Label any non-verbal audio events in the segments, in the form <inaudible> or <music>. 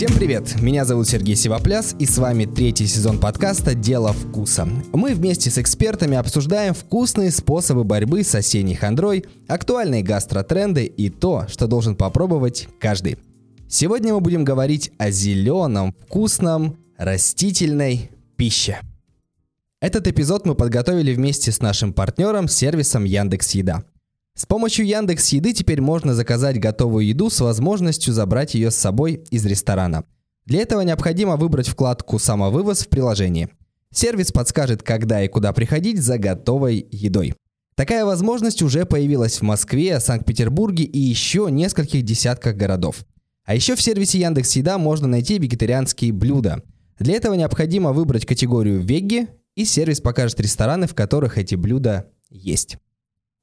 Всем привет! Меня зовут Сергей Сивопляс, и с вами третий сезон подкаста «Дело вкуса». Мы вместе с экспертами обсуждаем вкусные способы борьбы с осенней хандрой, актуальные гастротренды и то, что должен попробовать каждый. Сегодня мы будем говорить о зеленом, вкусном, растительной пище. Этот эпизод мы подготовили вместе с нашим партнером, сервисом Яндекс Еда. С помощью Яндекс Еды теперь можно заказать готовую еду с возможностью забрать ее с собой из ресторана. Для этого необходимо выбрать вкладку «Самовывоз» в приложении. Сервис подскажет, когда и куда приходить за готовой едой. Такая возможность уже появилась в Москве, Санкт-Петербурге и еще нескольких десятках городов. А еще в сервисе Яндекс Еда можно найти вегетарианские блюда. Для этого необходимо выбрать категорию «Вегги», и сервис покажет рестораны, в которых эти блюда есть.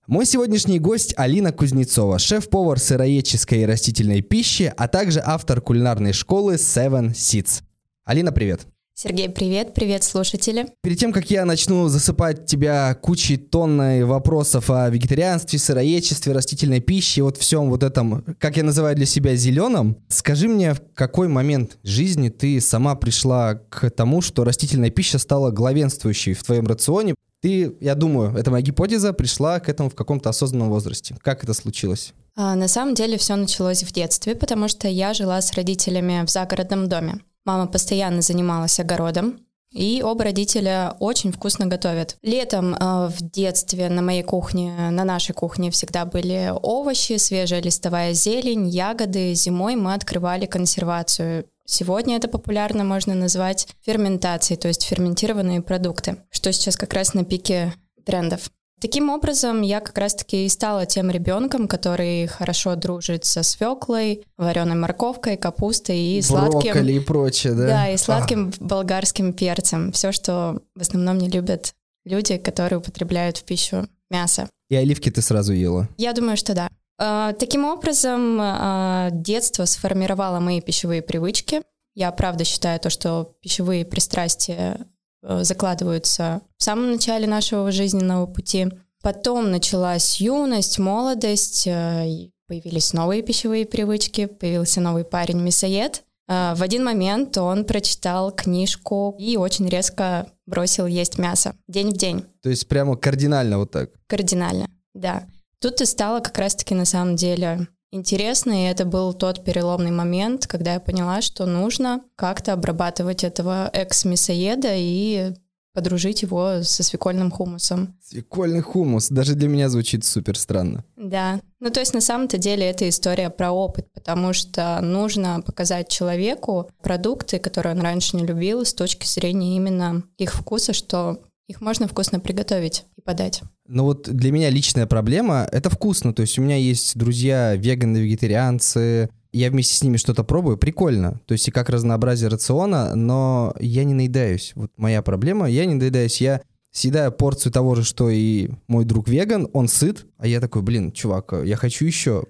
Мой сегодняшний гость Алина Кузнецова, шеф-повар сыроедческой и растительной пищи, а также автор кулинарной школы Seven Seeds. Алина, привет. Сергей, привет, привет, слушатели. Перед тем, как я начну засыпать тебя кучей тонной вопросов о вегетарианстве, сыроедчестве, растительной пище, вот всем вот этом, как я называю для себя, зеленым, скажи мне, в какой момент жизни ты сама пришла к тому, что растительная пища стала главенствующей в твоем рационе, ты, я думаю, это моя гипотеза, пришла к этому в каком-то осознанном возрасте. Как это случилось? А, на самом деле все началось в детстве, потому что я жила с родителями в загородном доме. Мама постоянно занималась огородом, и оба родителя очень вкусно готовят. Летом э, в детстве на моей кухне, на нашей кухне всегда были овощи, свежая листовая зелень, ягоды. Зимой мы открывали консервацию Сегодня это популярно можно назвать ферментацией, то есть ферментированные продукты, что сейчас как раз на пике трендов. Таким образом, я как раз-таки и стала тем ребенком, который хорошо дружит со свеклой, вареной морковкой, капустой и сладким... Брокколи и прочее, да? Да, и сладким а. болгарским перцем. Все, что в основном не любят люди, которые употребляют в пищу мясо. И оливки ты сразу ела? Я думаю, что да. А, таким образом, а, детство сформировало мои пищевые привычки. Я правда считаю то, что пищевые пристрастия э, закладываются в самом начале нашего жизненного пути. Потом началась юность, молодость, э, появились новые пищевые привычки, появился новый парень мясоед. А, в один момент он прочитал книжку и очень резко бросил есть мясо день в день. То есть прямо кардинально вот так? Кардинально, да. Тут и стало как раз-таки на самом деле интересно, и это был тот переломный момент, когда я поняла, что нужно как-то обрабатывать этого экс-мясоеда и подружить его со свекольным хумусом. Свекольный хумус, даже для меня звучит супер странно. Да, ну то есть на самом-то деле это история про опыт, потому что нужно показать человеку продукты, которые он раньше не любил, с точки зрения именно их вкуса, что их можно вкусно приготовить и подать. Ну вот для меня личная проблема — это вкусно. То есть у меня есть друзья веганы, вегетарианцы, я вместе с ними что-то пробую, прикольно. То есть и как разнообразие рациона, но я не наедаюсь. Вот моя проблема, я не наедаюсь. Я съедаю порцию того же, что и мой друг веган, он сыт, а я такой, блин, чувак, я хочу еще.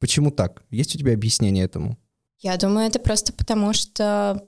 Почему так? Есть у тебя объяснение этому? Я думаю, это просто потому, что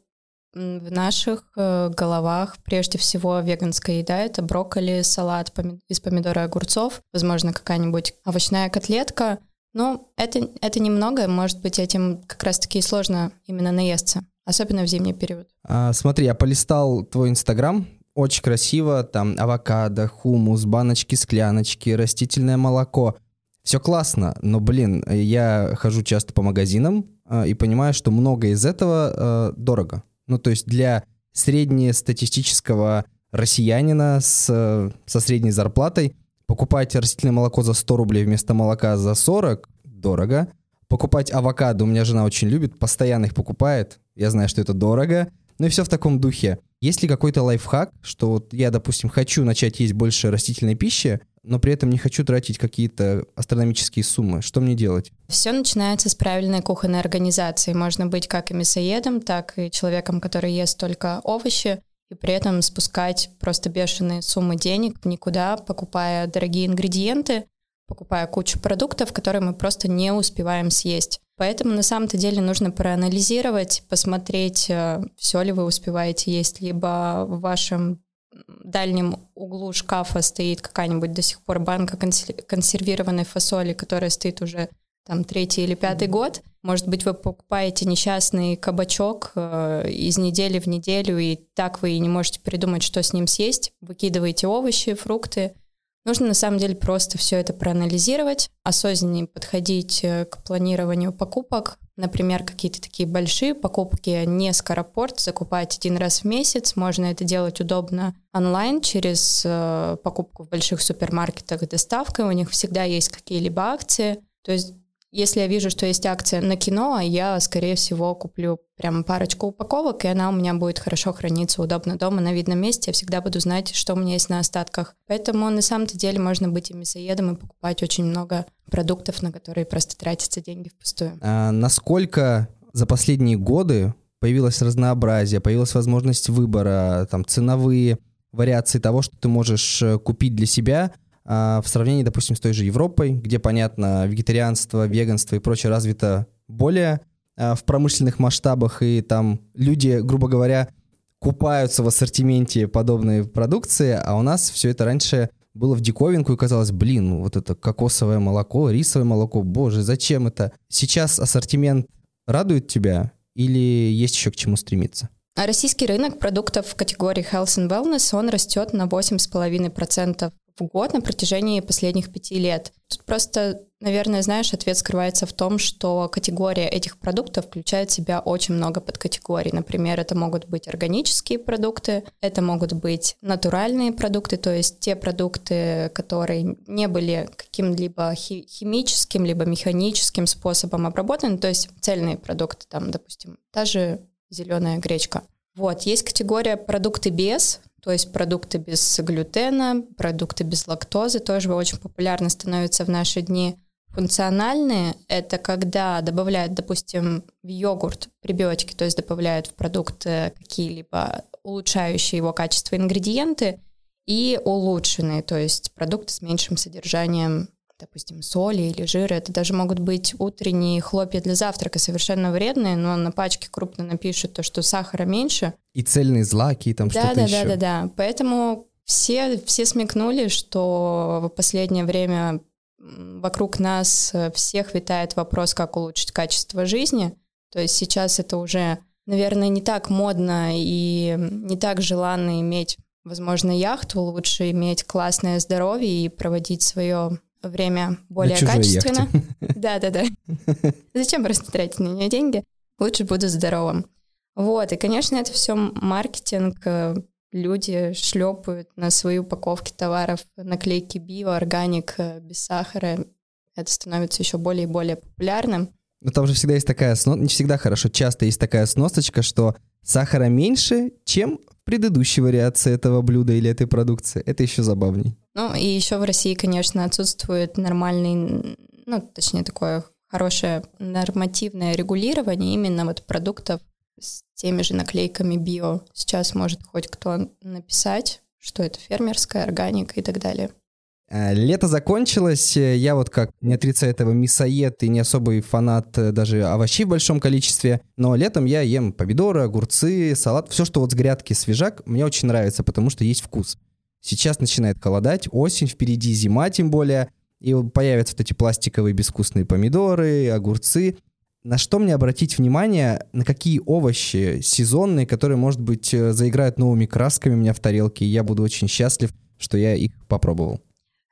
в наших э, головах прежде всего веганская еда — это брокколи, салат из помидора и огурцов, возможно, какая-нибудь овощная котлетка. Но это, это немного, может быть, этим как раз-таки сложно именно наесться, особенно в зимний период. А, смотри, я полистал твой инстаграм, очень красиво, там авокадо, хумус, баночки, скляночки, растительное молоко. Все классно, но, блин, я хожу часто по магазинам э, и понимаю, что много из этого э, дорого. Ну, то есть для среднестатистического россиянина с, со средней зарплатой покупать растительное молоко за 100 рублей вместо молока за 40 дорого. Покупать авокадо, у меня жена очень любит, постоянно их покупает. Я знаю, что это дорого. Ну и все в таком духе. Есть ли какой-то лайфхак, что вот я, допустим, хочу начать есть больше растительной пищи, но при этом не хочу тратить какие-то астрономические суммы. Что мне делать? Все начинается с правильной кухонной организации. Можно быть как и мясоедом, так и человеком, который ест только овощи, и при этом спускать просто бешеные суммы денег никуда, покупая дорогие ингредиенты, покупая кучу продуктов, которые мы просто не успеваем съесть. Поэтому на самом-то деле нужно проанализировать, посмотреть, э, все ли вы успеваете есть, либо в вашем дальнем углу шкафа стоит какая-нибудь до сих пор банка консервированной фасоли, которая стоит уже там третий или пятый год. Может быть, вы покупаете несчастный кабачок э, из недели в неделю, и так вы и не можете придумать, что с ним съесть. Выкидываете овощи, фрукты. Нужно на самом деле просто все это проанализировать, осознаннее подходить э, к планированию покупок. Например, какие-то такие большие покупки, не скоропорт, закупать один раз в месяц. Можно это делать удобно онлайн через э, покупку в больших супермаркетах доставкой. У них всегда есть какие-либо акции. То есть если я вижу, что есть акция на кино, я, скорее всего, куплю прям парочку упаковок, и она у меня будет хорошо храниться удобно дома на видном месте. Я всегда буду знать, что у меня есть на остатках. Поэтому на самом-то деле можно быть и мясоедом и покупать очень много продуктов, на которые просто тратятся деньги впустую. А насколько за последние годы появилось разнообразие, появилась возможность выбора, там, ценовые вариации того, что ты можешь э, купить для себя – в сравнении, допустим, с той же Европой, где, понятно, вегетарианство, веганство и прочее развито более а, в промышленных масштабах, и там люди, грубо говоря, купаются в ассортименте подобной продукции, а у нас все это раньше было в диковинку и казалось, блин, вот это кокосовое молоко, рисовое молоко, боже, зачем это? Сейчас ассортимент радует тебя или есть еще к чему стремиться? А российский рынок продуктов в категории Health and Wellness, он растет на 8,5% в год на протяжении последних пяти лет. Тут просто, наверное, знаешь, ответ скрывается в том, что категория этих продуктов включает в себя очень много подкатегорий. Например, это могут быть органические продукты, это могут быть натуральные продукты, то есть те продукты, которые не были каким-либо химическим, либо механическим способом обработаны, то есть цельные продукты, там, допустим, та же зеленая гречка. Вот, есть категория продукты без, то есть продукты без глютена, продукты без лактозы тоже очень популярны становятся в наши дни. Функциональные — это когда добавляют, допустим, в йогурт пребиотики, то есть добавляют в продукт какие-либо улучшающие его качество ингредиенты, и улучшенные, то есть продукты с меньшим содержанием допустим, соли или жира. Это даже могут быть утренние хлопья для завтрака, совершенно вредные, но на пачке крупно напишут то, что сахара меньше. И цельные злаки, и там да, что-то да, еще. Да, да, да. Поэтому все, все смекнули, что в последнее время вокруг нас всех витает вопрос, как улучшить качество жизни. То есть сейчас это уже, наверное, не так модно и не так желанно иметь, возможно, яхту. Лучше иметь классное здоровье и проводить свое время более качественно. <laughs> Да, да, да. Зачем просто тратить на нее деньги? Лучше буду здоровым. Вот, и, конечно, это все маркетинг. Э, люди шлепают на свои упаковки товаров наклейки био, органик, э, без сахара. Это становится еще более и более популярным. Но там же всегда есть такая, не всегда хорошо, часто есть такая сносочка, что сахара меньше, чем в предыдущей вариации этого блюда или этой продукции. Это еще забавней. Ну, и еще в России, конечно, отсутствует нормальный, ну, точнее, такое хорошее нормативное регулирование именно вот продуктов с теми же наклейками био. Сейчас может хоть кто написать, что это фермерская органика и так далее. Э, лето закончилось, э, я вот как не отрицаю этого мясоед и не особый фанат э, даже овощей в большом количестве, но летом я ем помидоры, огурцы, салат, все, что вот с грядки свежак, мне очень нравится, потому что есть вкус. Сейчас начинает холодать, осень, впереди зима тем более, и появятся вот эти пластиковые безвкусные помидоры, огурцы. На что мне обратить внимание, на какие овощи сезонные, которые, может быть, заиграют новыми красками у меня в тарелке, и я буду очень счастлив, что я их попробовал.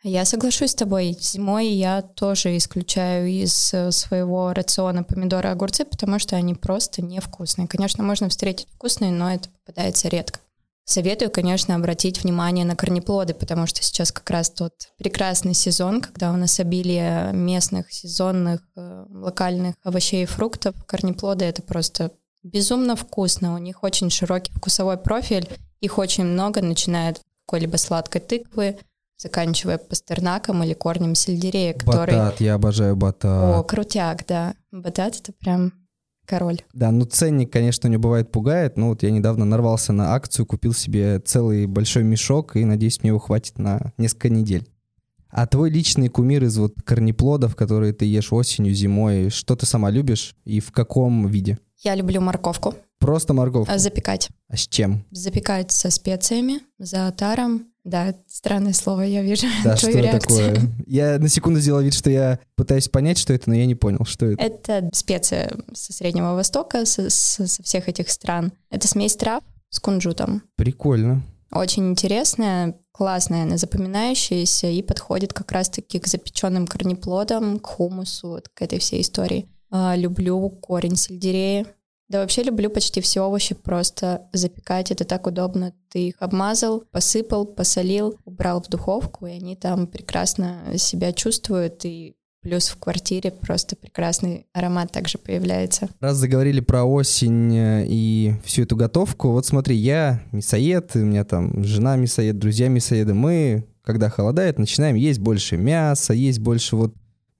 Я соглашусь с тобой. Зимой я тоже исключаю из э, своего рациона помидоры и огурцы, потому что они просто невкусные. Конечно, можно встретить вкусные, но это попадается редко. Советую, конечно, обратить внимание на корнеплоды, потому что сейчас как раз тот прекрасный сезон, когда у нас обилие местных, сезонных, э, локальных овощей и фруктов. Корнеплоды — это просто безумно вкусно. У них очень широкий вкусовой профиль, их очень много, начиная от какой-либо сладкой тыквы, заканчивая пастернаком или корнем сельдерея, который... Батат, я обожаю батат. О, крутяк, да. Батат — это прям король. Да, ну ценник, конечно, у него бывает пугает. Ну вот я недавно нарвался на акцию, купил себе целый большой мешок и надеюсь, мне его хватит на несколько недель. А твой личный кумир из вот корнеплодов, которые ты ешь осенью, зимой, что ты сама любишь и в каком виде? Я люблю морковку. Просто морковку? А запекать. А с чем? Запекать со специями, за отаром. Да, странное слово, я вижу Да, твою что реакцию. такое? Я на секунду сделал вид, что я пытаюсь понять, что это, но я не понял, что это. Это специя со Среднего Востока, со, со- со всех этих стран. Это смесь трав с кунжутом. Прикольно. Очень интересная, классная, она запоминающаяся и подходит как раз-таки к запеченным корнеплодам, к хумусу, вот к этой всей истории. А, люблю корень сельдерея. Да вообще люблю почти все овощи просто запекать. Это так удобно. Ты их обмазал, посыпал, посолил, убрал в духовку, и они там прекрасно себя чувствуют. И плюс в квартире просто прекрасный аромат также появляется. Раз заговорили про осень э, и всю эту готовку, вот смотри, я мясоед, у меня там жена мясоед, друзья мясоеды, мы, когда холодает, начинаем есть больше мяса, есть больше вот,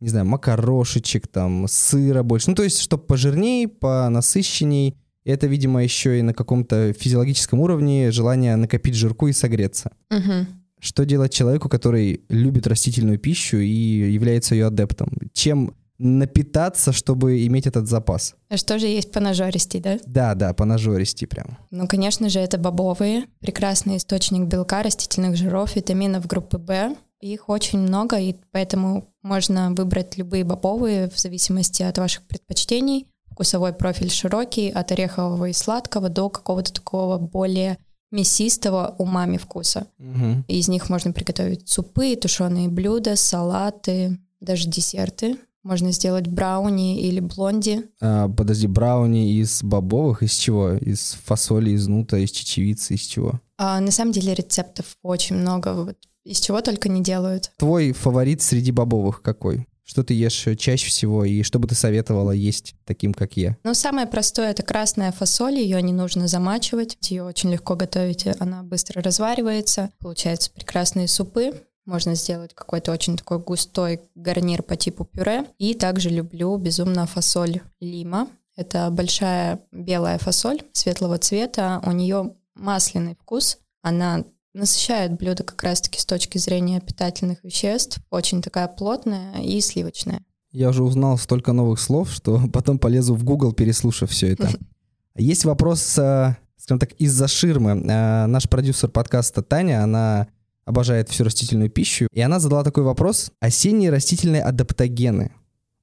не знаю, макарошечек, там, сыра больше. Ну, то есть, чтобы пожирней, понасыщенней. Это, видимо, еще и на каком-то физиологическом уровне желание накопить жирку и согреться. Мгм. Что делать человеку, который любит растительную пищу и является ее адептом? Чем напитаться, чтобы иметь этот запас? А что же есть по нажористей, да? Да, да, по нажористи прям. Ну, конечно же, это бобовые. Прекрасный источник белка, растительных жиров, витаминов группы В. Их очень много, и поэтому можно выбрать любые бобовые в зависимости от ваших предпочтений. Вкусовой профиль широкий, от орехового и сладкого до какого-то такого более мясистого умами вкуса. Мгм. Из них можно приготовить супы, тушеные блюда, салаты, даже десерты. Можно сделать брауни или блонди. А, подожди, брауни из бобовых, из чего? Из фасоли, из нута, из чечевицы, из чего? А, на самом деле рецептов очень много, вот из чего только не делают. Твой фаворит среди бобовых какой? Что ты ешь чаще всего и что бы ты советовала есть таким, как я? Ну, самое простое это красная фасоль, ее не нужно замачивать, ее очень легко готовить, она быстро разваривается, получаются прекрасные супы. Можно сделать какой-то очень такой густой гарнир по типу пюре. И также люблю безумно фасоль лима. Это большая белая фасоль светлого цвета. У нее масляный вкус. Она насыщает блюдо как раз-таки с точки зрения питательных веществ. Очень такая плотная и сливочная. Я уже узнал столько новых слов, что <laughs> потом полезу в Google, переслушав все это. <laughs> Есть вопрос, э, скажем так, из-за ширмы. Э, Наш продюсер подкаста Таня, она обожает всю растительную пищу, и она задала такой вопрос. Осенние растительные адаптогены.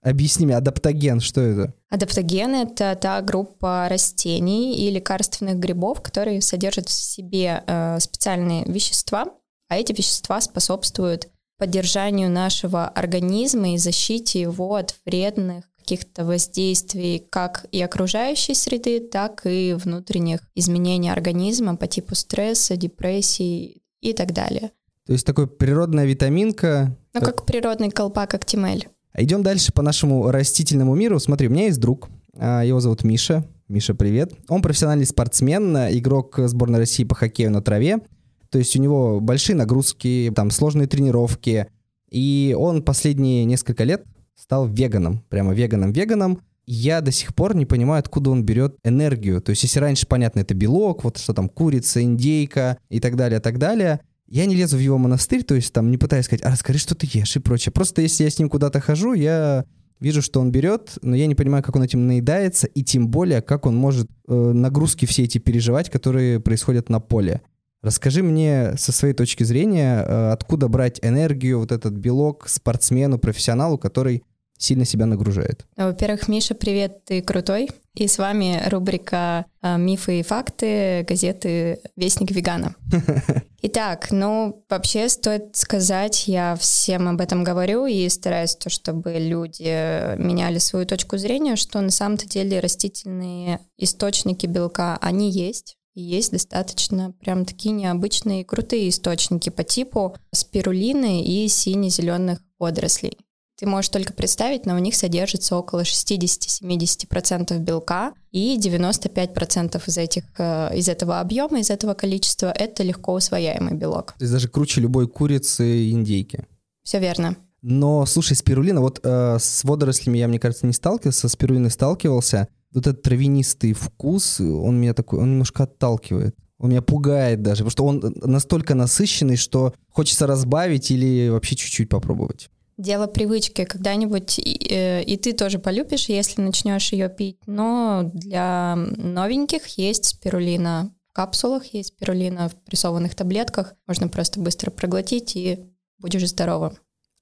Объясни мне, адаптоген, что это? Адаптогены — это та группа растений и лекарственных грибов, которые содержат в себе э, специальные вещества, а эти вещества способствуют поддержанию нашего организма и защите его от вредных каких-то воздействий как и окружающей среды, так и внутренних изменений организма по типу стресса, депрессии и так далее. То есть такой природная витаминка. Ну, как природный колпак Актимель. Идем дальше по нашему растительному миру. Смотри, у меня есть друг, а, его зовут Миша. Миша, привет. Он профессиональный спортсмен, игрок сборной России по хоккею на траве. То есть у него большие нагрузки, там сложные тренировки. И он последние несколько лет стал веганом, прямо веганом-веганом. Я до сих пор не понимаю, откуда он берет энергию. То есть если раньше, понятно, это белок, вот что там, курица, индейка и так далее, так далее. Я не лезу в его монастырь, то есть там не пытаюсь сказать, а расскажи, что ты ешь и прочее. Просто если я с ним куда-то хожу, я вижу, что он берет, но я не понимаю, как он этим наедается, и тем более, как он может э, нагрузки все эти переживать, которые происходят на поле. Расскажи мне со своей точки зрения, э, откуда брать энергию, вот этот белок спортсмену, профессионалу, который сильно себя нагружает. Во-первых, Миша, привет, ты крутой. И с вами рубрика э, «Мифы и факты» газеты «Вестник вегана». <laughs> Итак, ну, вообще стоит сказать, я всем об этом говорю и стараюсь, то, чтобы люди меняли свою точку зрения, что на самом-то деле растительные источники белка, они есть. И есть достаточно прям такие необычные крутые источники по типу спирулины и сине-зеленых водорослей. Ты можешь только представить, но у них содержится около 60-70% белка, и 95% из, этих, э, из этого объема, из этого количества, это легко усвояемый белок. То есть даже круче любой курицы и индейки. Все верно. Но, слушай, спирулина, вот э, с водорослями я, мне кажется, не сталкивался, со спирулиной сталкивался. Вот этот травянистый вкус, он меня такой, он немножко отталкивает. Он меня пугает даже, потому что он настолько насыщенный, что хочется разбавить или вообще чуть-чуть попробовать. Дело привычки. Когда-нибудь и, э, и ты тоже полюбишь, если начнешь ее пить. Но для новеньких есть спирулина в капсулах, есть спирулина в прессованных таблетках. Можно просто быстро проглотить и будешь здоровым.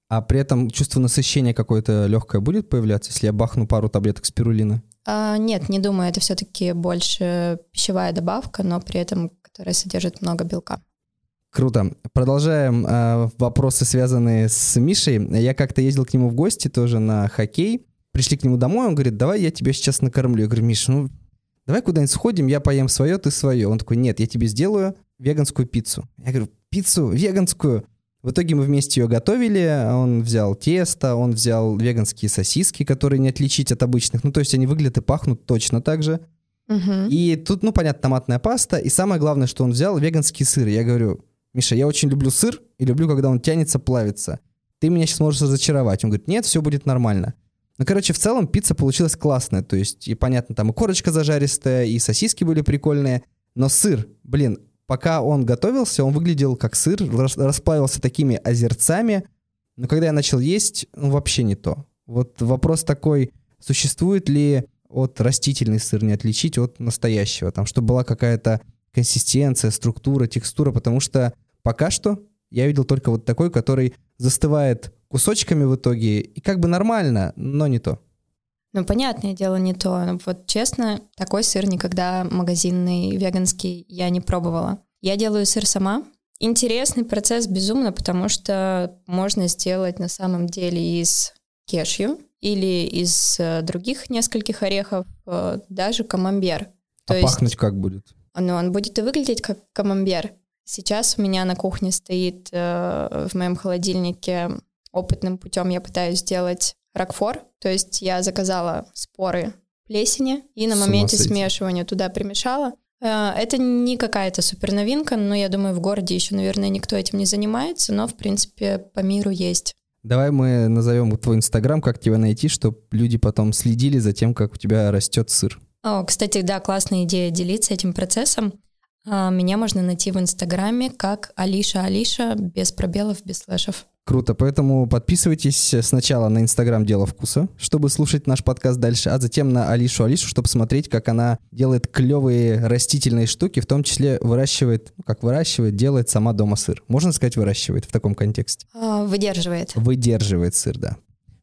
А при этом чувство насыщения какое-то легкое будет появляться, если я бахну пару таблеток спирулины? А, нет, не думаю, это все-таки больше пищевая добавка, но при этом, которая содержит много белка. Круто. Продолжаем э, вопросы, связанные с Мишей. Я как-то ездил к нему в гости тоже на хоккей. Пришли к нему домой, он говорит, давай я тебя сейчас накормлю. Я говорю, Миш, ну давай куда-нибудь сходим, я поем свое, ты свое. Он такой, нет, я тебе сделаю веганскую пиццу. Я говорю, пиццу веганскую? В итоге мы вместе ее готовили, он взял тесто, он взял веганские сосиски, которые не отличить от обычных. Ну, то есть они выглядят и пахнут точно так же. Угу. И тут, ну, понятно, томатная паста. И самое главное, что он взял веганский сыр. Я говорю, Миша, я очень люблю сыр и люблю, когда он тянется, плавится. Ты меня сейчас можешь разочаровать. Он говорит, нет, все будет нормально. Ну, короче, в целом пицца получилась классная. То есть, и понятно, там и корочка зажаристая, и сосиски были прикольные. Но сыр, блин, пока он готовился, он выглядел как сыр, расплавился такими озерцами. Но когда я начал есть, ну, вообще не то. Вот вопрос такой, существует ли от растительный сыр не отличить от настоящего? Там, чтобы была какая-то консистенция, структура, текстура, потому что пока что я видел только вот такой, который застывает кусочками в итоге, и как бы нормально, но не то. Ну, понятное дело, не то. Вот честно, такой сыр никогда магазинный, веганский я не пробовала. Я делаю сыр сама. Интересный процесс безумно, потому что можно сделать на самом деле из кешью или из э, других нескольких орехов э, даже камамбер. То а есть... пахнуть как будет? Но он будет и выглядеть как камамбер. Сейчас у меня на кухне стоит э, в моем холодильнике опытным путем я пытаюсь сделать ракфор, то есть я заказала споры плесени и на моменте смешивания туда примешала. Э, это не какая-то супер новинка, но я думаю, в городе еще, наверное, никто этим не занимается, но, в принципе, по миру есть. Давай мы назовем твой инстаграм, как тебя найти, чтобы люди потом следили за тем, как у тебя растет сыр. О, кстати, да, классная идея делиться этим процессом. А, меня можно найти в Инстаграме как Алиша Алиша, без пробелов, без слэшев. Круто, поэтому подписывайтесь сначала на Инстаграм Дело Вкуса, чтобы слушать наш подкаст дальше, а затем на Алишу Алишу, чтобы смотреть, как она делает клевые растительные штуки, в том числе выращивает, ну, как выращивает, делает сама дома сыр. Можно сказать, выращивает в таком контексте? А, выдерживает. Выдерживает сыр, да.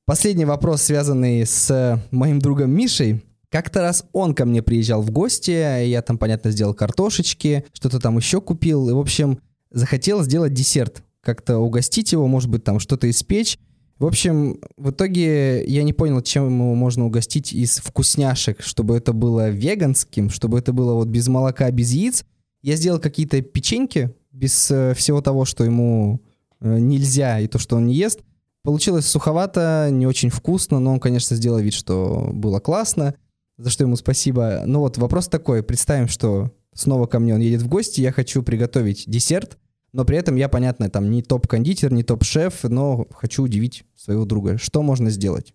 Последний вопрос, связанный с моим другом Мишей. Как-то раз он ко мне приезжал в гости, я там, понятно, сделал картошечки, что-то там еще купил, и, в общем, захотел сделать десерт, как-то угостить его, может быть, там что-то испечь. В общем, в итоге я не понял, чем его можно угостить из вкусняшек, чтобы это было веганским, чтобы это было вот без молока, без яиц. Я сделал какие-то печеньки без э, всего того, что ему э, нельзя и то, что он не ест. Получилось суховато, не очень вкусно, но он, конечно, сделал вид, что было классно за что ему спасибо. Ну вот вопрос такой. Представим, что снова ко мне он едет в гости, я хочу приготовить десерт, но при этом я, понятно, там не топ-кондитер, не топ-шеф, но хочу удивить своего друга. Что можно сделать?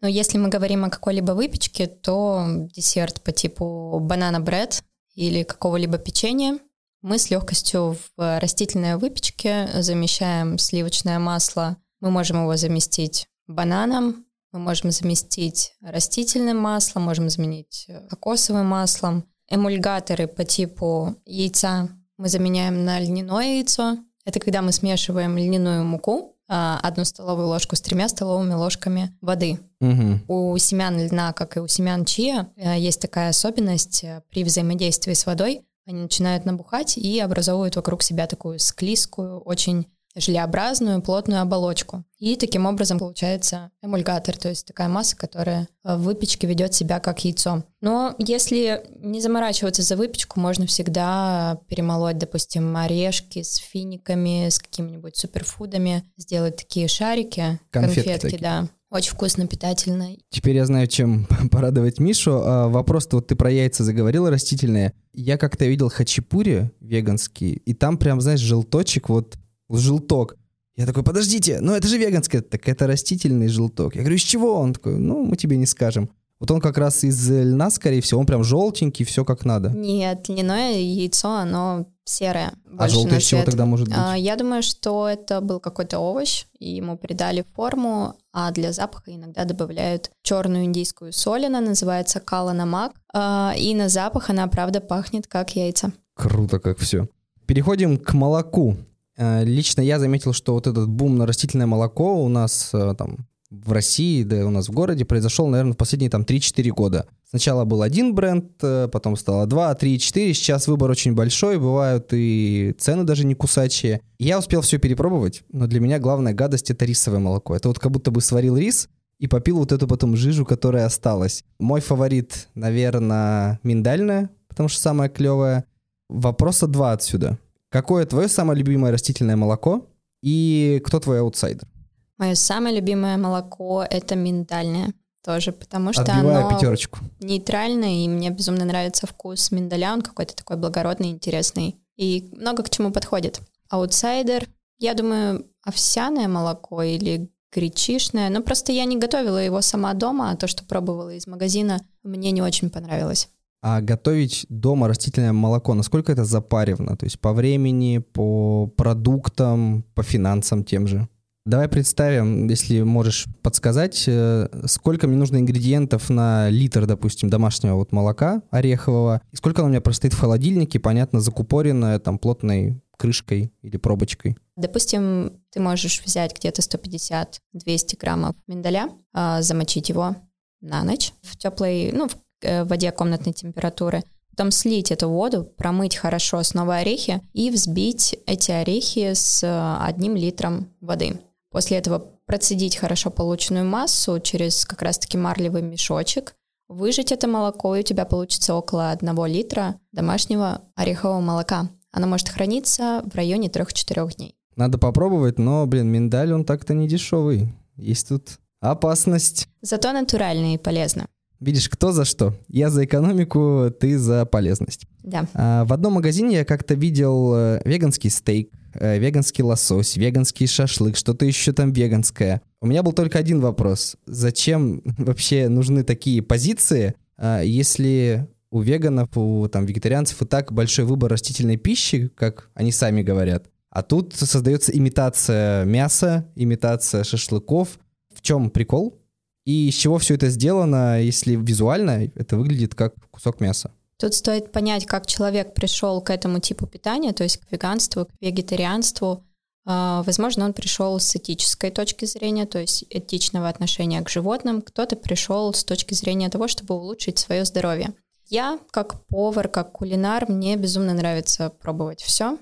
Ну, если мы говорим о какой-либо выпечке, то десерт по типу банана бред или какого-либо печенья мы с легкостью в растительной выпечке замещаем сливочное масло. Мы можем его заместить бананом, мы можем заместить растительным маслом, можем заменить э, кокосовым маслом. Эмульгаторы по типу яйца мы заменяем на льняное яйцо. Это когда мы смешиваем льняную муку, а, одну столовую ложку с тремя столовыми ложками воды. Угу. У семян льна, как и у семян чия, э, есть такая особенность э, при взаимодействии с водой. Они начинают набухать и образовывают вокруг себя такую склизкую, очень желеобразную плотную оболочку. И таким образом получается эмульгатор, то есть такая масса, которая в выпечке ведет себя как яйцо. Но если не заморачиваться за выпечку, можно всегда перемолоть, допустим, орешки с финиками, с какими-нибудь суперфудами, сделать такие шарики, конфетки, конфетки да. Очень вкусно, питательно. Теперь я знаю, чем <laughs> порадовать Мишу. А, вопрос-то вот ты про яйца заговорила растительные. Я как-то видел хачапури веганский, и там прям, знаешь, желточек вот желток. Я такой, подождите, но это же веганское. Так это растительный желток. Я говорю, из чего? Он такой, ну, мы тебе не скажем. Вот он как раз из льна, скорее всего, он прям желтенький, все как надо. Нет, льняное яйцо, оно серое. А желтое из чего тогда может быть? А, я думаю, что это был какой-то овощ, и ему придали форму, а для запаха иногда добавляют черную индийскую соль, она называется кала намак, а, и на запах она, правда, пахнет как яйца. Круто как все. Переходим к молоку. Э, лично я заметил, что вот этот бум на растительное молоко у нас э, там в России, да у нас в городе произошел, наверное, в последние там 3-4 года. Сначала был один бренд, э, потом стало 2, 3, 4. Сейчас выбор очень большой, бывают и цены даже не кусачие. Я успел все перепробовать, но для меня главная гадость — это рисовое молоко. Это вот как будто бы сварил рис и попил вот эту потом жижу, которая осталась. Мой фаворит, наверное, миндальное, потому что самое клевое. Вопроса два отсюда. Какое твое самое любимое растительное молоко и кто твой аутсайдер? Мое самое любимое молоко — это миндальное тоже, потому что Отбиваю оно пятерочку. нейтральное, и мне безумно нравится вкус миндаля, он какой-то такой благородный, интересный, и много к чему подходит. Аутсайдер, я думаю, овсяное молоко или гречишное, но просто я не готовила его сама дома, а то, что пробовала из магазина, мне не очень понравилось. А готовить дома растительное молоко, насколько это запаревно? То есть по времени, по продуктам, по финансам тем же? Давай представим, если можешь подсказать, э, сколько мне нужно ингредиентов на литр, допустим, домашнего вот молока орехового, и сколько оно у меня простоит в холодильнике, понятно, закупоренное там плотной крышкой или пробочкой. Допустим, ты можешь взять где-то 150-200 граммов миндаля, а, замочить его на ночь в теплой, ну, в э, воде комнатной температуры, потом слить эту воду, промыть хорошо снова орехи и взбить эти орехи с э, одним литром воды. После этого процедить хорошо полученную массу через как раз-таки марлевый мешочек, выжать это молоко, и у тебя получится около 1 литра домашнего орехового молока. Оно может храниться в районе 3-4 дней. Надо попробовать, но, блин, миндаль, он так-то не дешевый. Есть тут опасность. Зато натуральный и полезно. Видишь, кто за что. Я за экономику, ты за полезность. Да. А, в одном магазине я как-то видел э, веганский стейк, э, веганский лосось, веганский шашлык, что-то еще там веганское. У меня был только один вопрос. Зачем <laughs> вообще нужны такие позиции, а, если у веганов, у там, вегетарианцев и так большой выбор растительной пищи, как они сами говорят. А тут создается имитация мяса, имитация шашлыков. В чем прикол? И из чего все это сделано, если визуально это выглядит как кусок мяса? Тут стоит понять, как человек пришел к этому типу питания, то есть к веганству, к вегетарианству. А, возможно, он пришел с этической точки зрения, то есть этичного отношения к животным. Кто-то пришел с точки зрения того, чтобы улучшить свое здоровье. Я, как повар, как кулинар, мне безумно нравится пробовать все.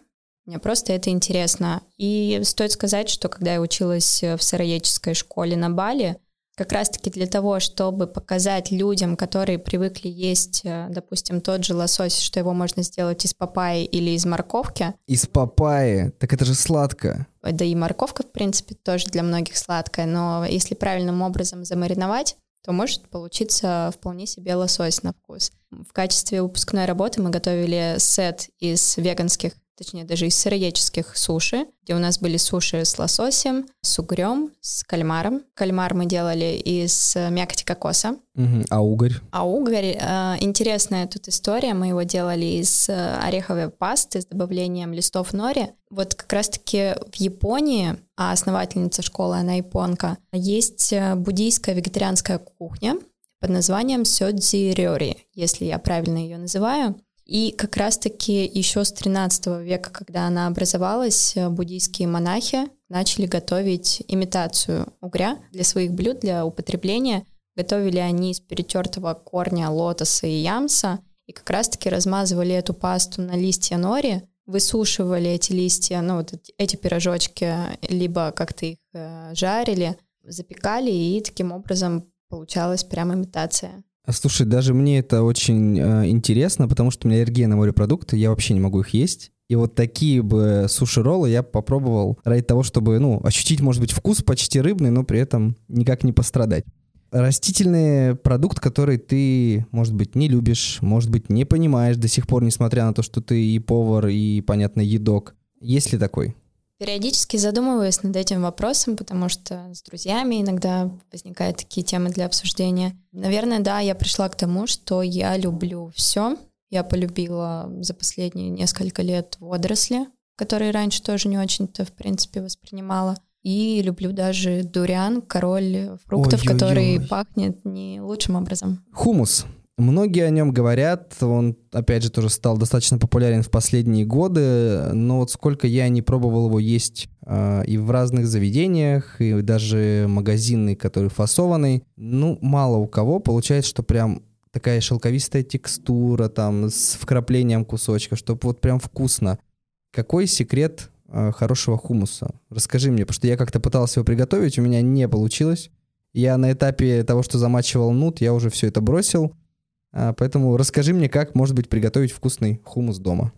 Мне просто это интересно. И стоит сказать, что когда я училась в сыроедческой школе на Бали, как раз-таки для того, чтобы показать людям, которые привыкли есть, э, допустим, тот же лосось, что его можно сделать из папайи или из морковки. Из папайи? Так это же сладко. Да и морковка, в принципе, тоже для многих сладкая, но если правильным образом замариновать, то может получиться вполне себе лосось на вкус. В качестве выпускной работы мы готовили сет из веганских точнее даже из сыроедческих суши, где у нас были суши с лососем, с угрем, с кальмаром. Кальмар мы делали из мякоти кокоса. Угу. А угорь? А угорь, э, интересная тут история, мы его делали из э, ореховой пасты с добавлением листов нори. Вот как раз-таки в Японии, а основательница школы, она японка, есть э, буддийская вегетарианская кухня под названием сёдзи рёри, если я правильно ее называю. И как раз-таки еще с 13 века, когда она образовалась, э, буддийские монахи начали готовить имитацию угря для своих блюд, для употребления. Готовили они из перетертого корня лотоса и ямса, и как раз-таки размазывали эту пасту на листья нори, высушивали эти листья, ну вот эти пирожочки, либо как-то их э, жарили, запекали, и таким образом получалась прям имитация. Слушай, даже мне это очень э, интересно, потому что у меня аллергия на морепродукты, я вообще не могу их есть. И вот такие бы суши-роллы я попробовал ради того, чтобы, ну, ощутить, может быть, вкус почти рыбный, но при этом никак не пострадать. Растительный продукт, который ты, может быть, не любишь, может быть, не понимаешь до сих пор, несмотря на то, что ты и повар, и, понятно, едок. Есть ли такой? Периодически задумываюсь над этим вопросом, потому что с друзьями иногда возникают такие темы для обсуждения. Наверное, да, я пришла к тому, что я люблю все. Я полюбила за последние несколько лет водоросли, которые раньше тоже не очень-то, в принципе, воспринимала. И люблю даже дуриан, король фруктов, Ой-ой-ой. который пахнет не лучшим образом. Хумус. Многие о нем говорят, он, опять же, тоже стал достаточно популярен в последние годы, но вот сколько я не пробовал его есть э, и в разных заведениях, и даже магазинный, который фасованный, ну, мало у кого получается, что прям такая шелковистая текстура там с вкраплением кусочков, чтобы вот прям вкусно. Какой секрет э, хорошего хумуса? Расскажи мне, потому что я как-то пытался его приготовить, у меня не получилось. Я на этапе того, что замачивал нут, я уже все это бросил. А, поэтому расскажи мне, как, может быть, приготовить вкусный хумус дома.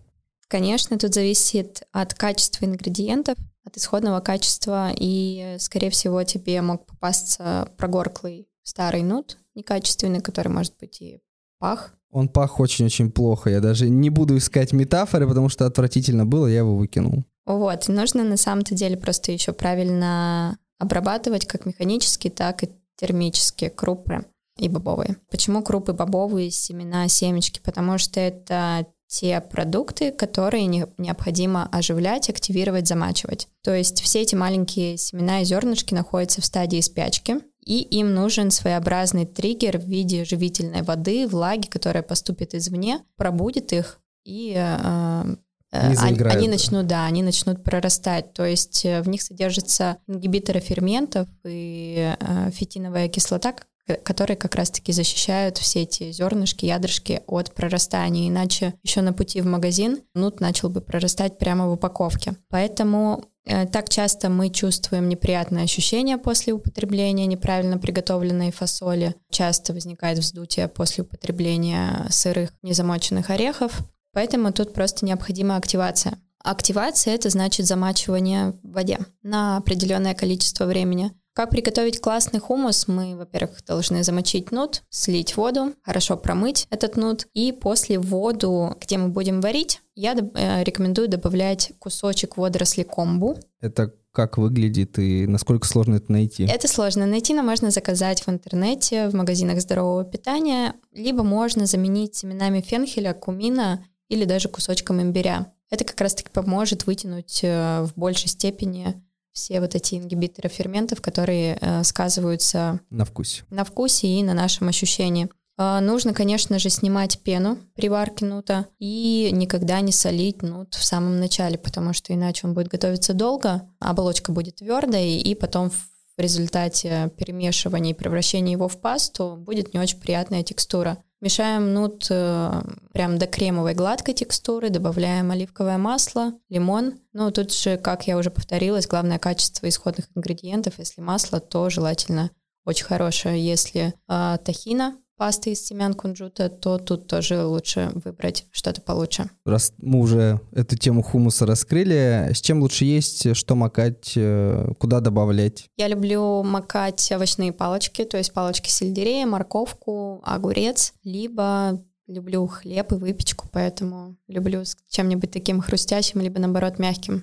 Конечно, тут зависит от качества ингредиентов, от исходного качества, и, скорее всего, тебе мог попасться прогорклый старый нут, некачественный, который, может быть, и пах. Он пах очень-очень плохо. Я даже не буду искать метафоры, потому что отвратительно было, я его выкинул. Вот, нужно на самом-то деле просто еще правильно обрабатывать как механически, так и термически крупы и бобовые. Почему крупы бобовые, семена, семечки? Потому что это те продукты, которые не, необходимо оживлять, активировать, замачивать. То есть все эти маленькие семена и зернышки находятся в стадии спячки, и им нужен своеобразный триггер в виде живительной воды, влаги, которая поступит извне, пробудит их и э, э они, они начнут, да, они начнут прорастать. То есть э, в них содержатся ингибиторы ферментов и э, фитиновая кислота, которые как раз-таки защищают все эти зернышки, ядрышки от прорастания. Иначе еще на пути в магазин нут начал бы прорастать прямо в упаковке. Поэтому э, так часто мы чувствуем неприятные ощущения после употребления неправильно приготовленной фасоли. Часто возникает вздутие после употребления сырых незамоченных орехов. Поэтому тут просто необходима активация. Активация — это значит замачивание в воде на определенное количество времени. Как приготовить классный хумус? Мы, во-первых, должны замочить нут, слить воду, хорошо промыть этот нут, и после воду, где мы будем варить, я э, рекомендую добавлять кусочек водорослей комбу. Это как выглядит и насколько сложно это найти? Это сложно найти, но можно заказать в интернете, в магазинах здорового питания, либо можно заменить семенами фенхеля, кумина или даже кусочком имбиря. Это как раз-таки поможет вытянуть э, в большей степени все вот эти ингибиторы ферментов, которые э, сказываются на вкусе. На вкусе и на нашем ощущении. Э, нужно, конечно же, снимать пену при варке нута и никогда не солить нут в самом начале, потому что иначе он будет готовиться долго, оболочка будет твердой, и потом в результате перемешивания и превращения его в пасту будет не очень приятная текстура. Мешаем нут э, прям до кремовой гладкой текстуры, добавляем оливковое масло, лимон. Ну, тут же, как я уже повторилась, главное качество исходных ингредиентов. Если масло, то желательно очень хорошее. Если э, тахина, пасты из семян кунжута, то тут тоже лучше выбрать что-то получше. Раз мы уже эту тему хумуса раскрыли, с чем лучше есть, что макать, э, куда добавлять? Я люблю макать овощные палочки, то есть палочки сельдерея, морковку, огурец, либо люблю хлеб и выпечку, поэтому люблю с чем-нибудь таким хрустящим, либо наоборот мягким.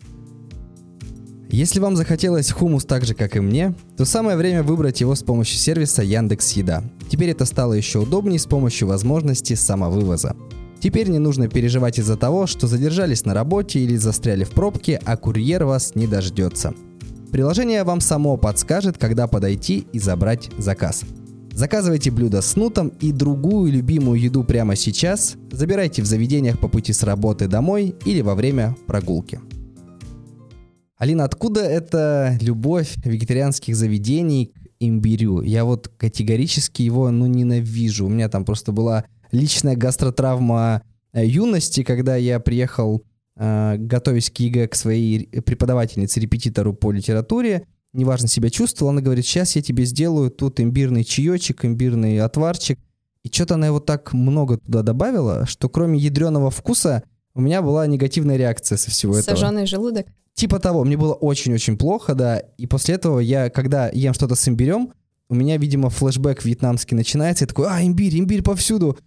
Если вам захотелось хумус так же, как и мне, то самое время выбрать его с помощью сервиса Яндекс Еда. Теперь это стало еще удобнее с помощью возможности самовывоза. Теперь не нужно переживать из-за того, что задержались на работе или застряли в пробке, а курьер вас не дождется. Приложение вам само подскажет, когда подойти и забрать заказ. Заказывайте блюдо с нутом и другую любимую еду прямо сейчас, забирайте в заведениях по пути с работы домой или во время прогулки. Алина, откуда эта любовь вегетарианских заведений к имбирю? Я вот категорически его, ну, ненавижу. У меня там просто была личная гастротравма э, юности, когда я приехал, э, готовясь к ЕГЭ, к своей преподавательнице, репетитору по литературе, неважно себя чувствовал, она говорит, сейчас я тебе сделаю тут имбирный чаечек, имбирный отварчик. И что-то она его так много туда добавила, что кроме ядреного вкуса у меня была негативная реакция со всего Сожженный этого. Сожженный желудок? Типа того, мне было очень-очень плохо, да, и после этого я, когда ем что-то с имбирем, у меня, видимо, флешбэк вьетнамский начинается, я такой, а, имбирь, имбирь повсюду.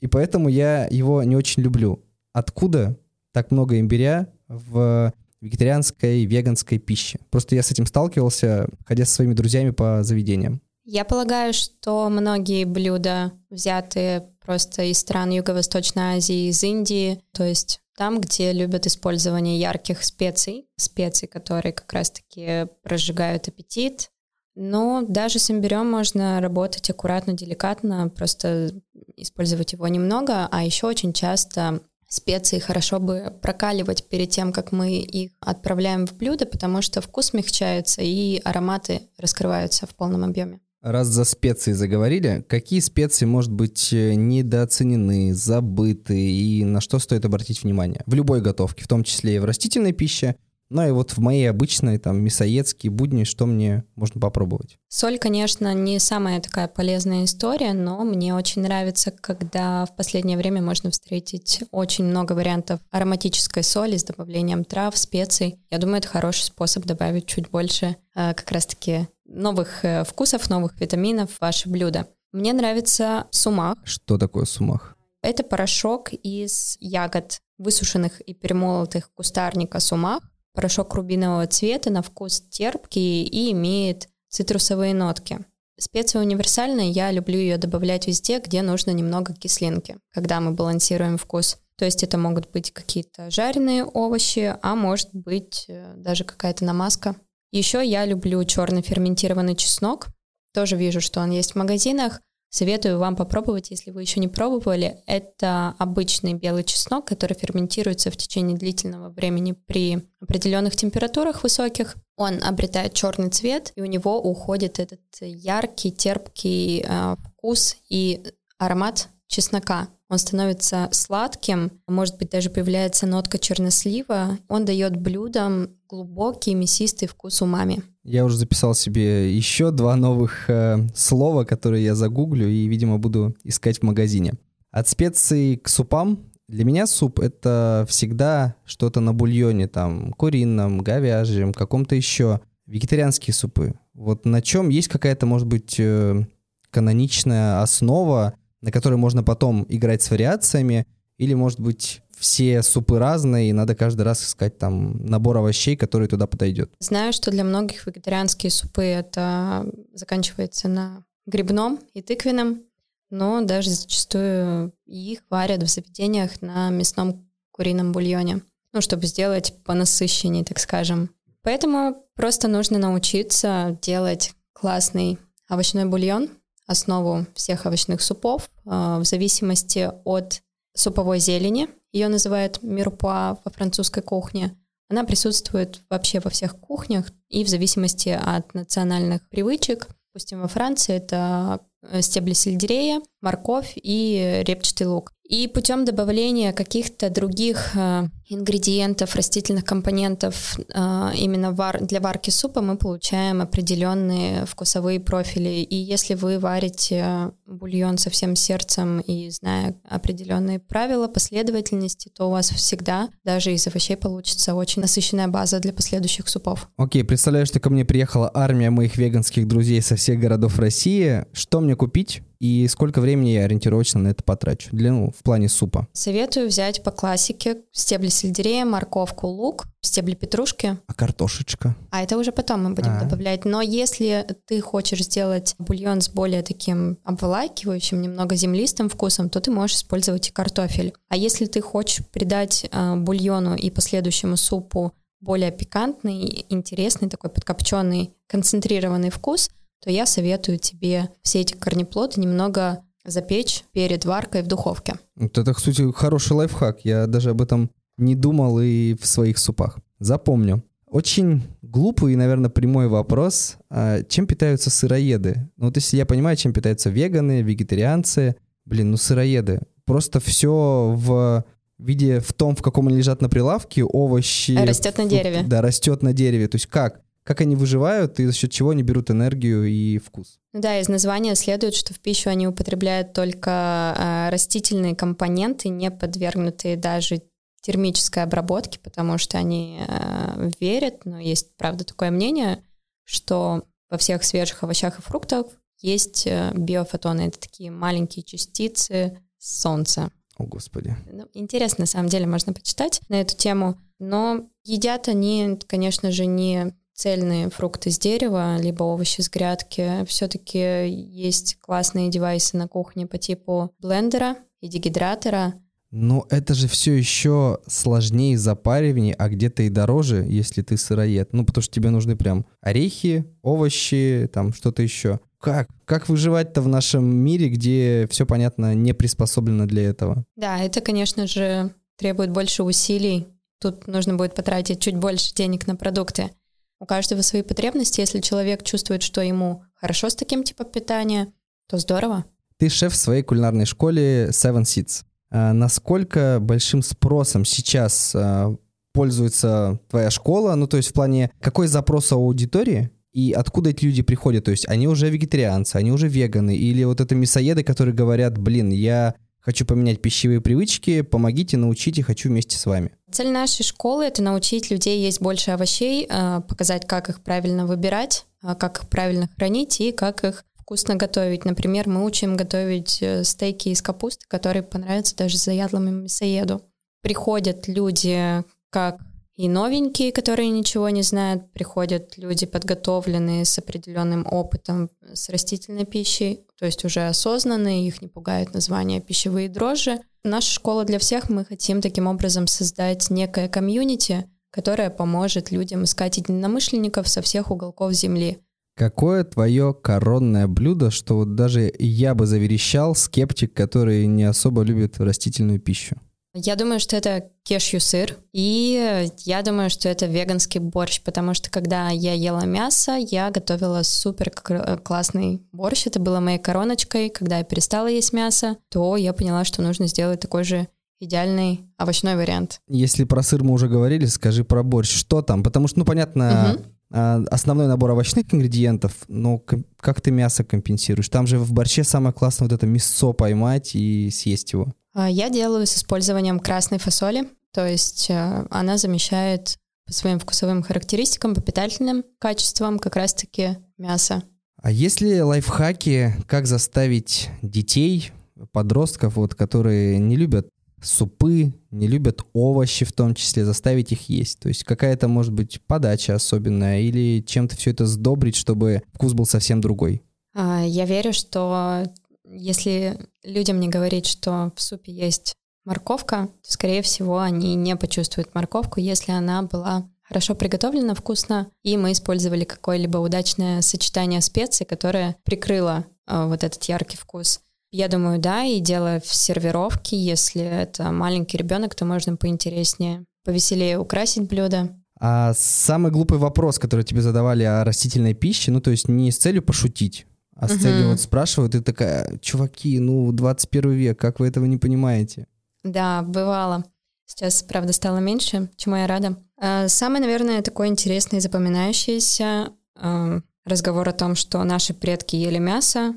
И поэтому я его не очень люблю. Откуда так много имбиря в вегетарианской, веганской пище? Просто я с этим сталкивался, ходя со своими друзьями по заведениям. Я полагаю, что многие блюда взяты просто из стран Юго-Восточной Азии, из Индии, то есть там, где любят использование ярких специй, специй, которые как раз-таки прожигают аппетит, Но даже с имбирем можно работать аккуратно, деликатно, просто использовать его немного, а еще очень часто специи хорошо бы прокаливать перед тем, как мы их отправляем в блюдо, потому что вкус смягчается и ароматы раскрываются в полном объеме. Раз за специи заговорили, какие специи, может быть, э, недооценены, забыты и на что стоит обратить внимание? В любой готовке, в том числе и в растительной пище, ну и вот в моей обычной, там, мясоедские будни, что мне можно попробовать? Соль, конечно, не самая такая полезная история, но мне очень нравится, когда в последнее время можно встретить очень много вариантов ароматической соли с добавлением трав, специй. Я думаю, это хороший способ добавить чуть больше э, как раз-таки новых э, вкусов, новых витаминов в ваше блюдо. Мне нравится сумах. Что такое сумах? Это порошок из ягод, высушенных и перемолотых кустарника сумах Порошок рубинового цвета на вкус терпкий и имеет цитрусовые нотки. Специя универсальная, я люблю ее добавлять везде, где нужно немного кислинки, когда мы балансируем вкус. То есть это могут быть какие-то жареные овощи, а может быть э, даже какая-то намазка. Еще я люблю черный ферментированный чеснок. Тоже вижу, что он есть в магазинах. Советую вам попробовать, если вы еще не пробовали. Это обычный белый чеснок, который ферментируется в течение длительного времени при определенных температурах высоких. Он обретает черный цвет, и у него уходит этот яркий, терпкий э, вкус и аромат чеснока. Он становится сладким, может быть, даже появляется нотка чернослива. Он дает блюдам глубокий мясистый вкус умами. Я уже записал себе еще два новых э, слова, которые я загуглю и, видимо, буду искать в магазине. От специй к супам. Для меня суп — это всегда что-то на бульоне, там, курином, говяжьем, каком-то еще. Вегетарианские супы. Вот на чем есть какая-то, может быть, э, каноничная основа, на которой можно потом играть с вариациями, или, может быть, все супы разные, и надо каждый раз искать там набор овощей, который туда подойдет. Знаю, что для многих вегетарианские супы это заканчивается на грибном и тыквенном, но даже зачастую их варят в заведениях на мясном курином бульоне, ну, чтобы сделать понасыщеннее, так скажем. Поэтому просто нужно научиться делать классный овощной бульон, основу всех овощных супов, а, в зависимости от суповой зелени, ее называют мирпуа во французской кухне. Она присутствует вообще во всех кухнях и в зависимости от национальных привычек. Допустим, во Франции это э, стебли сельдерея, морковь и репчатый лук. И путем добавления каких-то других э, ингредиентов, растительных компонентов э, именно вар, для варки супа мы получаем определенные вкусовые профили. И если вы варите бульон со всем сердцем и зная определенные правила, последовательности, то у вас всегда даже из овощей получится очень насыщенная база для последующих супов. Окей, представляю, что ко мне приехала армия моих веганских друзей со всех городов России. Что мне купить? и сколько времени я ориентировочно на это потрачу? Для, ну, в плане супа. Советую взять по классике стебли сельдерея, морковку, лук, стебли петрушки. А картошечка? А это уже потом мы будем А-а-а. добавлять. Но если ты хочешь сделать бульон с более таким обволакивающим, немного землистым вкусом, то ты можешь использовать и картофель. А если ты хочешь придать э, бульону и последующему супу более пикантный, интересный, такой подкопченный, концентрированный вкус, то я советую тебе все эти корнеплоды немного запечь перед варкой в духовке. Вот это, кстати, хороший лайфхак. Я даже об этом не думал и в своих супах. Запомню. Очень глупый и, наверное, прямой вопрос. А чем питаются сыроеды? Ну, вот если я понимаю, чем питаются веганы, вегетарианцы, блин, ну сыроеды. Просто все в виде, в том, в каком они лежат на прилавке, овощи... Растет на дереве. Да, растет на дереве. То есть как? как они выживают и за счет чего они берут энергию и вкус. Да, из названия следует, что в пищу они употребляют только э, растительные компоненты, не подвергнутые даже термической обработке, потому что они э, верят, но есть, правда, такое мнение, что во всех свежих овощах и фруктах есть э, биофотоны. Это такие маленькие частицы солнца. О, Господи. Ну, интересно, на самом деле, можно почитать на эту тему. Но едят они, конечно же, не цельные фрукты с дерева, либо овощи с грядки. Все-таки есть классные девайсы на кухне по типу блендера и дегидратора. Но это же все еще сложнее запаривания, а где-то и дороже, если ты сыроед. Ну, потому что тебе нужны прям орехи, овощи, там что-то еще. Как? Как выживать-то в нашем мире, где все, понятно, не приспособлено для этого? Да, это, конечно же, требует больше усилий. Тут нужно будет потратить чуть больше денег на продукты. У каждого свои потребности. Если человек чувствует, что ему хорошо с таким типом питания, то здорово. Ты шеф в своей кулинарной школе Seven Seeds. А насколько большим спросом сейчас а, пользуется твоя школа? Ну, то есть в плане, какой запрос аудитории и откуда эти люди приходят? То есть они уже вегетарианцы, они уже веганы, или вот это мясоеды, которые говорят, блин, я хочу поменять пищевые привычки, помогите, научите, хочу вместе с вами. Цель нашей школы — это научить людей есть больше овощей, а, показать, как их правильно выбирать, как их правильно хранить и как их вкусно готовить. Например, мы учим готовить э, стейки из капусты, которые понравятся даже заядлому мясоеду. Приходят люди как и новенькие, которые ничего не знают, приходят люди подготовленные с определенным опытом с растительной пищей, то есть уже осознанные, их не пугает название пищевые дрожжи. Наша школа для всех, мы хотим таким образом создать некое комьюнити, которое поможет людям искать единомышленников со всех уголков Земли. Какое твое коронное блюдо, что вот даже я бы заверещал, скептик, который не особо любит растительную пищу? Я думаю, что это кешью сыр, и я думаю, что это веганский борщ, потому что когда я ела мясо, я готовила супер классный борщ. Это было моей короночкой. Когда я перестала есть мясо, то я поняла, что нужно сделать такой же идеальный овощной вариант. Если про сыр мы уже говорили, скажи про борщ. Что там? Потому что, ну, понятно, угу. Основной набор овощных ингредиентов, но как ты мясо компенсируешь? Там же в борще самое классное вот это мясо поймать и съесть его. А, я делаю с использованием красной фасоли, то есть э, она замещает по своим вкусовым характеристикам, по питательным качествам как раз-таки мясо. А есть ли лайфхаки, как заставить детей, подростков, вот, которые не любят супы, не любят овощи в том числе, заставить их есть. То есть какая-то, может быть, подача особенная или чем-то все это сдобрить, чтобы вкус был совсем другой. А, я верю, что если людям не говорить, что в супе есть морковка, то, скорее всего, они не почувствуют морковку, если она была хорошо приготовлена, вкусно, и мы использовали какое-либо удачное сочетание специй, которое прикрыло э, вот этот яркий вкус. Я думаю, да, и дело в сервировке. Если это маленький ребенок, то можно поинтереснее, повеселее украсить блюдо. А самый глупый вопрос, который тебе задавали о растительной пище, ну то есть не с целью пошутить, а с целью вот спрашивают, ты такая, чуваки, ну 21 век, как вы этого не понимаете? Да, бывало. Сейчас, правда, стало меньше, чему я рада. А, самый, наверное, такой интересный и запоминающийся а, разговор о том, что наши предки ели мясо,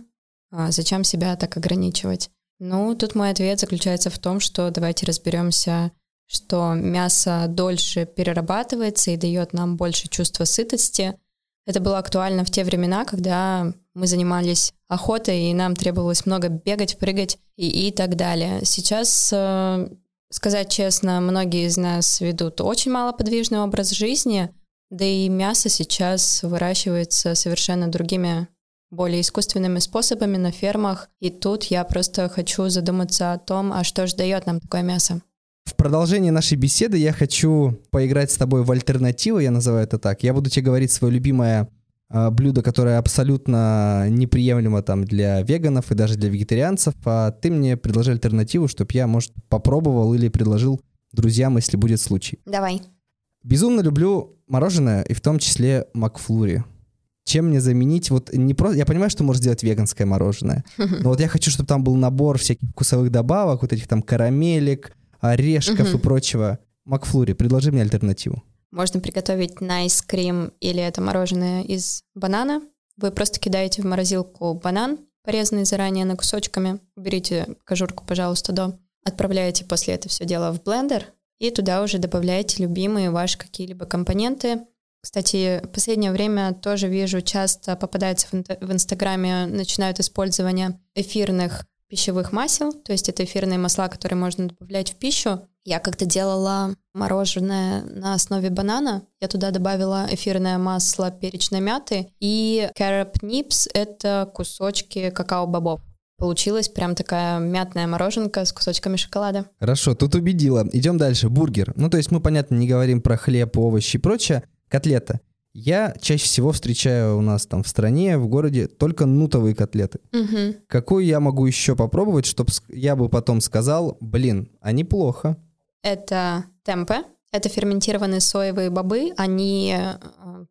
зачем себя так ограничивать? Ну, тут мой ответ заключается в том, что давайте разберемся, что мясо дольше перерабатывается и дает нам больше чувства сытости. Это было актуально в те времена, когда мы занимались охотой, и нам требовалось много бегать, прыгать и, и так далее. Сейчас, э, сказать честно, многие из нас ведут очень малоподвижный образ жизни, да и мясо сейчас выращивается совершенно другими более искусственными способами на фермах. И тут я просто хочу задуматься о том, а что же дает нам такое мясо. В продолжении нашей беседы я хочу поиграть с тобой в альтернативу, я называю это так. Я буду тебе говорить свое любимое э, блюдо, которое абсолютно неприемлемо там для веганов и даже для вегетарианцев, а ты мне предложи альтернативу, чтобы я, может, попробовал или предложил друзьям, если будет случай. Давай. Безумно люблю мороженое, и в том числе Макфлури чем мне заменить, вот не просто, я понимаю, что можно сделать веганское мороженое, <laughs> но вот я хочу, чтобы там был набор всяких вкусовых добавок, вот этих там карамелек, орешков и прочего. Макфлури, предложи мне альтернативу. Можно приготовить nice крем или это мороженое из банана. Вы просто кидаете в морозилку банан, порезанный заранее на кусочками. Уберите кожурку, пожалуйста, до. Отправляете после этого все дело в блендер и туда уже добавляете любимые ваши какие-либо компоненты, кстати, в последнее время тоже вижу, часто попадается в Инстаграме, начинают использование эфирных пищевых масел, то есть это эфирные масла, которые можно добавлять в пищу. Я как-то делала мороженое на основе банана, я туда добавила эфирное масло перечной мяты и carob nips — это кусочки какао-бобов. получилась прям такая мятная мороженка с кусочками шоколада. Хорошо, тут убедила. Идем дальше. Бургер. Ну, то есть мы, понятно, не говорим про хлеб, овощи и прочее. Котлета. Я чаще всего встречаю у нас там в стране, в городе только нутовые котлеты. Угу. Какую я могу еще попробовать, чтобы я бы потом сказал, блин, а неплохо. Это темпе. Это ферментированные соевые бобы. Они э,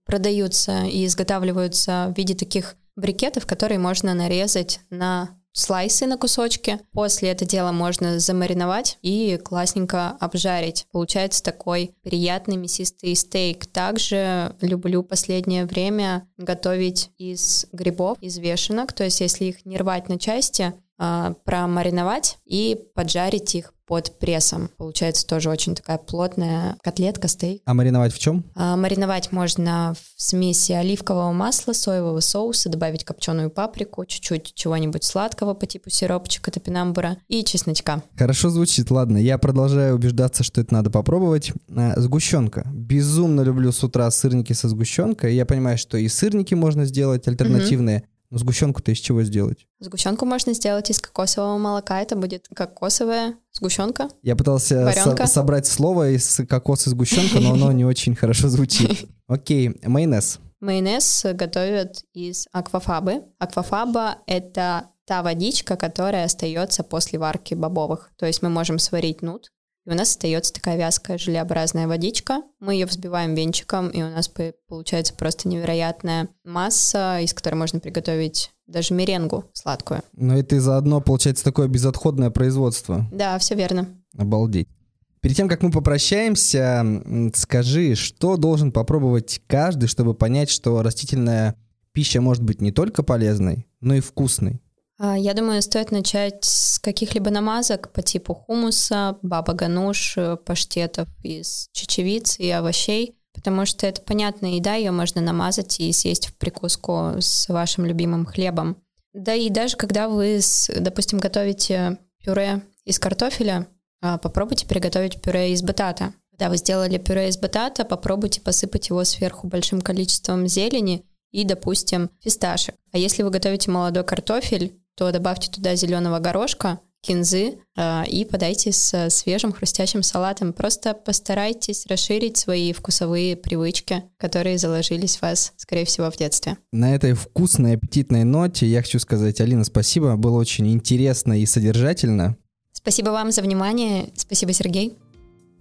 продаются и изготавливаются в виде таких брикетов, которые можно нарезать на слайсы на кусочки. После это дело можно замариновать и классненько обжарить. Получается такой приятный мясистый стейк. Также люблю последнее время готовить из грибов, из вешенок. То есть если их не рвать на части, а, промариновать и поджарить их под прессом. Получается тоже очень такая плотная котлетка, стейк. А мариновать в чем? А, мариновать можно в смеси оливкового масла, соевого соуса, добавить копченую паприку, чуть-чуть чего-нибудь сладкого по типу сиропчика, топинамбура и чесночка. Хорошо звучит, ладно. Я продолжаю убеждаться, что это надо попробовать. А, сгущенка. Безумно люблю с утра сырники со сгущенкой. Я понимаю, что и сырники можно сделать альтернативные. Но сгущенку-то из чего сделать? Сгущенку можно сделать из кокосового молока. Это будет кокосовая сгущенка. Я пытался со- собрать слово из кокоса сгущенка, но оно не очень хорошо звучит. <laughs> Окей, майонез. Майонез готовят из аквафабы. Аквафаба — это та водичка, которая остается после варки бобовых. То есть мы можем сварить нут, и у нас остается такая вязкая желеобразная водичка. Мы ее взбиваем венчиком, и у нас получается просто невероятная масса, из которой можно приготовить даже меренгу сладкую. Но это и заодно получается такое безотходное производство. Да, все верно. Обалдеть. Перед тем, как мы попрощаемся, скажи, что должен попробовать каждый, чтобы понять, что растительная пища может быть не только полезной, но и вкусной? А, я думаю, стоит начать с каких-либо намазок по типу хумуса, баба гануш, э, паштетов из чечевицы и овощей, потому что это понятная еда, ее можно намазать и съесть в прикуску с вашим любимым хлебом. Да и даже когда вы, допустим, готовите пюре из картофеля, а, попробуйте приготовить пюре из батата. Когда вы сделали пюре из батата, попробуйте посыпать его сверху большим количеством зелени и, допустим, фисташек. А если вы готовите молодой картофель, то добавьте туда зеленого горошка, кинзы э, и подайте с свежим хрустящим салатом. Просто постарайтесь расширить свои вкусовые привычки, которые заложились в вас, скорее всего, в детстве. На этой вкусной, аппетитной ноте я хочу сказать, Алина, спасибо. Было очень интересно и содержательно. Спасибо вам за внимание. Спасибо, Сергей.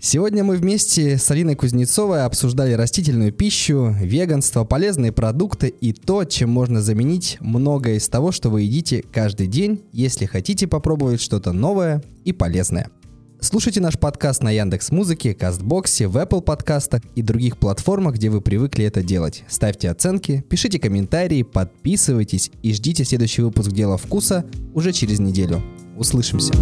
Сегодня мы вместе с Алиной Кузнецовой обсуждали растительную пищу, веганство, полезные продукты и то, чем можно заменить многое из того, что вы едите каждый день, если хотите попробовать что-то новое и полезное. Слушайте наш подкаст на Яндекс Музыке, Кастбоксе, в Apple подкастах и других платформах, где вы привыкли это делать. Ставьте оценки, пишите комментарии, подписывайтесь и ждите следующий выпуск «Дела вкуса» уже через неделю. Услышимся!